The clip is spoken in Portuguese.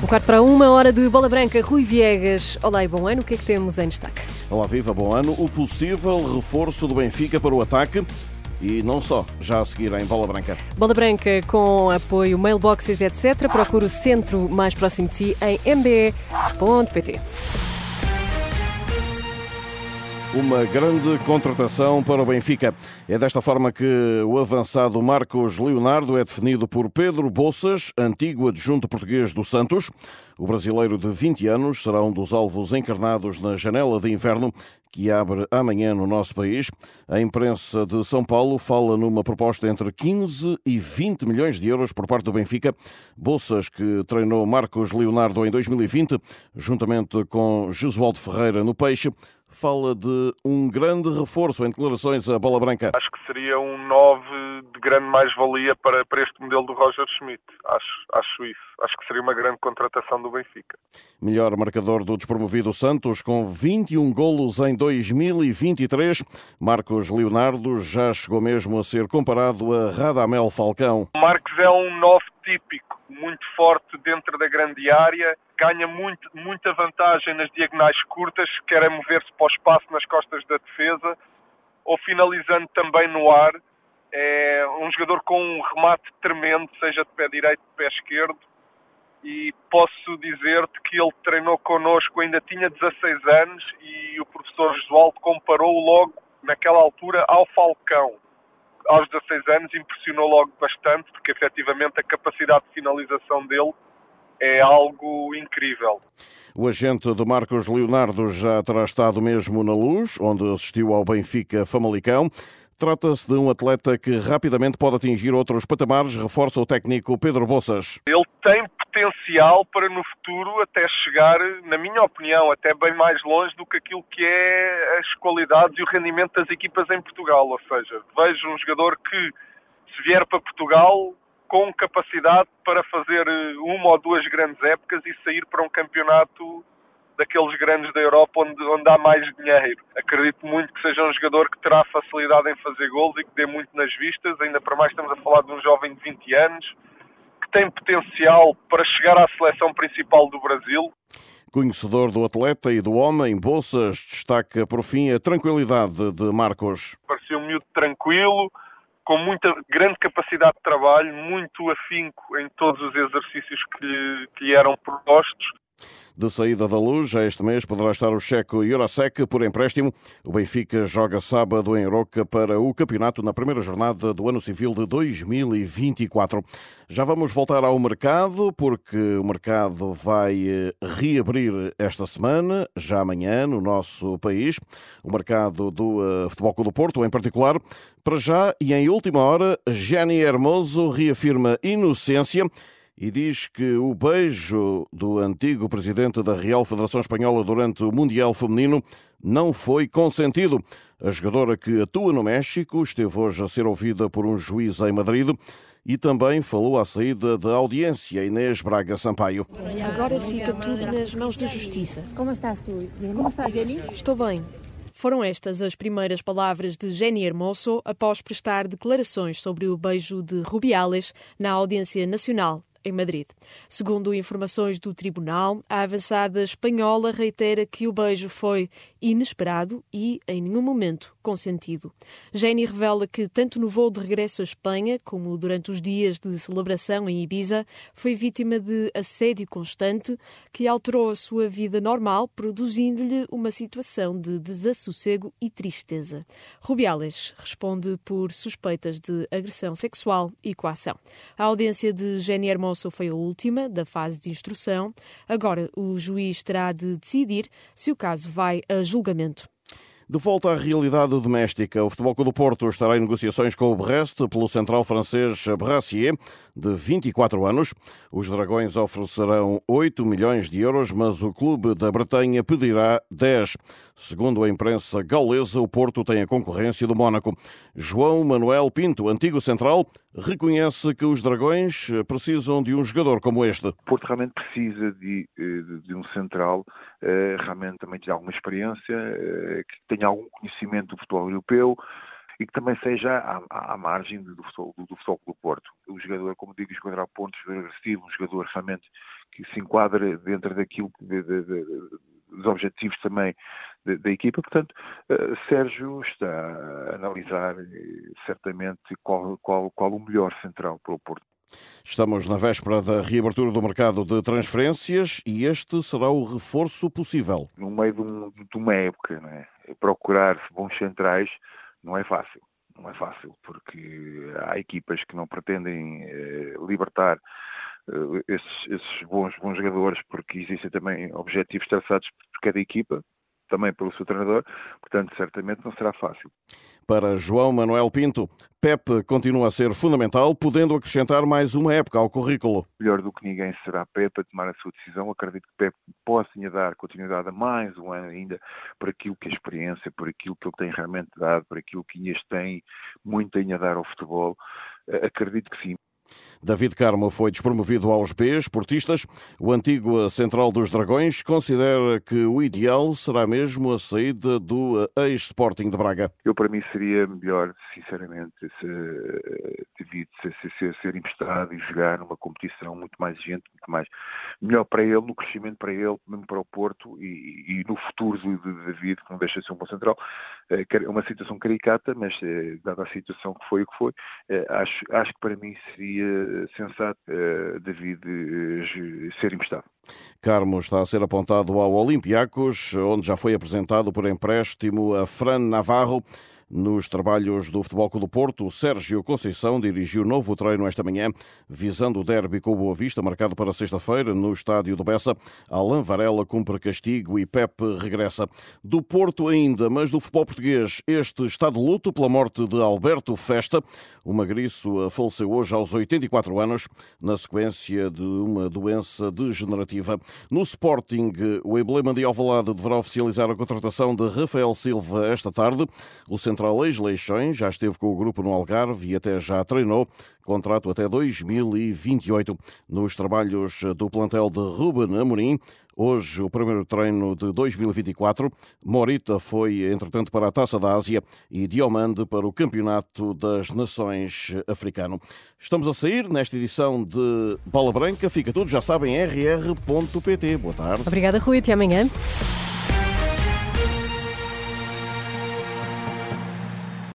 Um quarto para uma hora de bola branca, Rui Viegas. Olá e bom ano, o que é que temos em destaque? Olá, viva, bom ano. O possível reforço do Benfica para o ataque e não só, já a seguir em Bola Branca. Bola Branca com apoio mailboxes, etc. Procure o centro mais próximo de si em mbe.pt. Uma grande contratação para o Benfica. É desta forma que o avançado Marcos Leonardo é definido por Pedro Bolsas, antigo adjunto português do Santos. O brasileiro de 20 anos será um dos alvos encarnados na janela de inverno que abre amanhã no nosso país. A imprensa de São Paulo fala numa proposta entre 15 e 20 milhões de euros por parte do Benfica. Bolsas que treinou Marcos Leonardo em 2020, juntamente com Josualdo Ferreira no Peixe fala de um grande reforço em declarações à bola branca. Acho que seria um 9 de grande mais-valia para, para este modelo do Roger Schmidt. Acho, acho isso. Acho que seria uma grande contratação do Benfica. Melhor marcador do despromovido Santos, com 21 golos em 2023. Marcos Leonardo já chegou mesmo a ser comparado a Radamel Falcão. Marcos é um 9 típico, muito forte dentro da grande área ganha muito, muita vantagem nas diagonais curtas, quer é mover-se para o espaço nas costas da defesa, ou finalizando também no ar. É um jogador com um remate tremendo, seja de pé direito, de pé esquerdo, e posso dizer-te que ele treinou connosco, ainda tinha 16 anos, e o professor Josualdo comparou logo, naquela altura, ao Falcão. Aos 16 anos impressionou logo bastante, porque efetivamente a capacidade de finalização dele é algo incrível. O agente de Marcos Leonardo já terá estado mesmo na luz, onde assistiu ao Benfica Famalicão. Trata-se de um atleta que rapidamente pode atingir outros patamares, reforça o técnico Pedro Bossas. Ele para no futuro até chegar, na minha opinião, até bem mais longe do que aquilo que é as qualidades e o rendimento das equipas em Portugal. Ou seja, vejo um jogador que, se vier para Portugal, com capacidade para fazer eh, uma ou duas grandes épocas e sair para um campeonato daqueles grandes da Europa onde, onde há mais dinheiro. Acredito muito que seja um jogador que terá facilidade em fazer gols e que dê muito nas vistas, ainda para mais estamos a falar de um jovem de 20 anos, tem potencial para chegar à seleção principal do Brasil. Conhecedor do atleta e do homem, Bolsas destaca por fim a tranquilidade de Marcos. Parecia um miúdo tranquilo, com muita grande capacidade de trabalho, muito afinco em todos os exercícios que lhe, que lhe eram propostos de saída da luz, este mês poderá estar o checo Jurasek por empréstimo. O Benfica joga sábado em Roca para o campeonato na primeira jornada do ano civil de 2024. Já vamos voltar ao mercado, porque o mercado vai eh, reabrir esta semana, já amanhã, no nosso país. O mercado do uh, Futebol Clube do Porto, em particular. Para já e em última hora, Jenny Hermoso reafirma inocência e diz que o beijo do antigo presidente da Real Federação Espanhola durante o Mundial Feminino não foi consentido. A jogadora que atua no México esteve hoje a ser ouvida por um juiz em Madrid e também falou à saída da audiência Inês Braga Sampaio. Agora fica tudo nas mãos da justiça. Como estás tu? Como está, Jenny? Estou bem. Foram estas as primeiras palavras de Jenny Hermoso após prestar declarações sobre o beijo de Rubiales na Audiência Nacional em Madrid. Segundo informações do tribunal, a avançada espanhola reitera que o beijo foi inesperado e, em nenhum momento, consentido. Jenny revela que, tanto no voo de regresso à Espanha como durante os dias de celebração em Ibiza, foi vítima de assédio constante que alterou a sua vida normal, produzindo-lhe uma situação de desassossego e tristeza. Rubiales responde por suspeitas de agressão sexual e coação. A audiência de Jenny Hermoso Alonso foi a última da fase de instrução. Agora o juiz terá de decidir se o caso vai a julgamento. De volta à realidade doméstica, o Futebol Clube do Porto estará em negociações com o Brest pelo central francês Brassier, de 24 anos. Os Dragões oferecerão 8 milhões de euros, mas o clube da Bretanha pedirá 10. Segundo a imprensa gaulesa, o Porto tem a concorrência do Mónaco. João Manuel Pinto, antigo central, reconhece que os Dragões precisam de um jogador como este. O Porto realmente precisa de, de, de um central, eh, realmente também de alguma experiência, eh, que tenha algum conhecimento do futebol europeu, e que também seja à, à margem do futebol, do, futebol Porto. O jogador, como digo, o jogador a pontos, o jogador agressivo, um jogador realmente que se enquadra dentro daquilo de, de, de, dos objetivos também da, equipa. Portanto, uh, Sérgio está a analisar uh, certamente qual, qual, qual o melhor central para o Porto. Estamos na véspera da reabertura do mercado de transferências e este será o reforço possível. No meio de, um, de uma época, é? procurar bons centrais não é fácil. Não é fácil, porque há equipas que não pretendem eh, libertar eh, esses, esses bons, bons jogadores, porque existem também objetivos traçados por cada equipa, também pelo seu treinador, portanto, certamente não será fácil. Para João Manuel Pinto, Pep continua a ser fundamental, podendo acrescentar mais uma época ao currículo. Melhor do que ninguém será Pep a tomar a sua decisão. Acredito que Pep possa dar continuidade a mais um ano ainda por aquilo que é experiência, por aquilo que ele tem realmente dado, por aquilo que Inês tem muito a dar ao futebol. Eh, acredito que sim. David Carmo foi despromovido aos B, esportistas. O antigo central dos Dragões considera que o ideal será mesmo a saída do ex-Sporting de Braga. Eu, para mim, seria melhor, sinceramente, se David ser, ser, ser emprestado e jogar numa competição muito mais gente, muito mais melhor para ele, no crescimento para ele, mesmo para o Porto e, e no futuro de David, que não deixa de ser um bom central. É uma situação caricata, mas eh, dada a situação que foi o que foi, eh, acho, acho que para mim seria seria sensato uh, David uh, ser emprestado. Carmo está a ser apontado ao Olympiacos, onde já foi apresentado por empréstimo a Fran Navarro. Nos trabalhos do Futebol Clube do Porto, Sérgio Conceição dirigiu novo treino esta manhã, visando o derby com o Boa Vista, marcado para sexta-feira, no estádio do Bessa. Alain Varela cumpre castigo e Pepe regressa. Do Porto ainda, mas do futebol português, este está de luto pela morte de Alberto Festa. O magriço faleceu hoje aos 84 anos, na sequência de uma doença degenerativa. No Sporting, o emblema de Alvalade deverá oficializar a contratação de Rafael Silva esta tarde. O centro Central Ex Leixões já esteve com o grupo no Algarve e até já treinou. Contrato até 2028. Nos trabalhos do plantel de Ruben Amorim, Hoje, o primeiro treino de 2024. Morita foi, entretanto, para a Taça da Ásia e Diomande para o Campeonato das Nações Africano. Estamos a sair nesta edição de Bola Branca. Fica tudo, já sabem, rr.pt. Boa tarde. Obrigada, Rui. Até amanhã.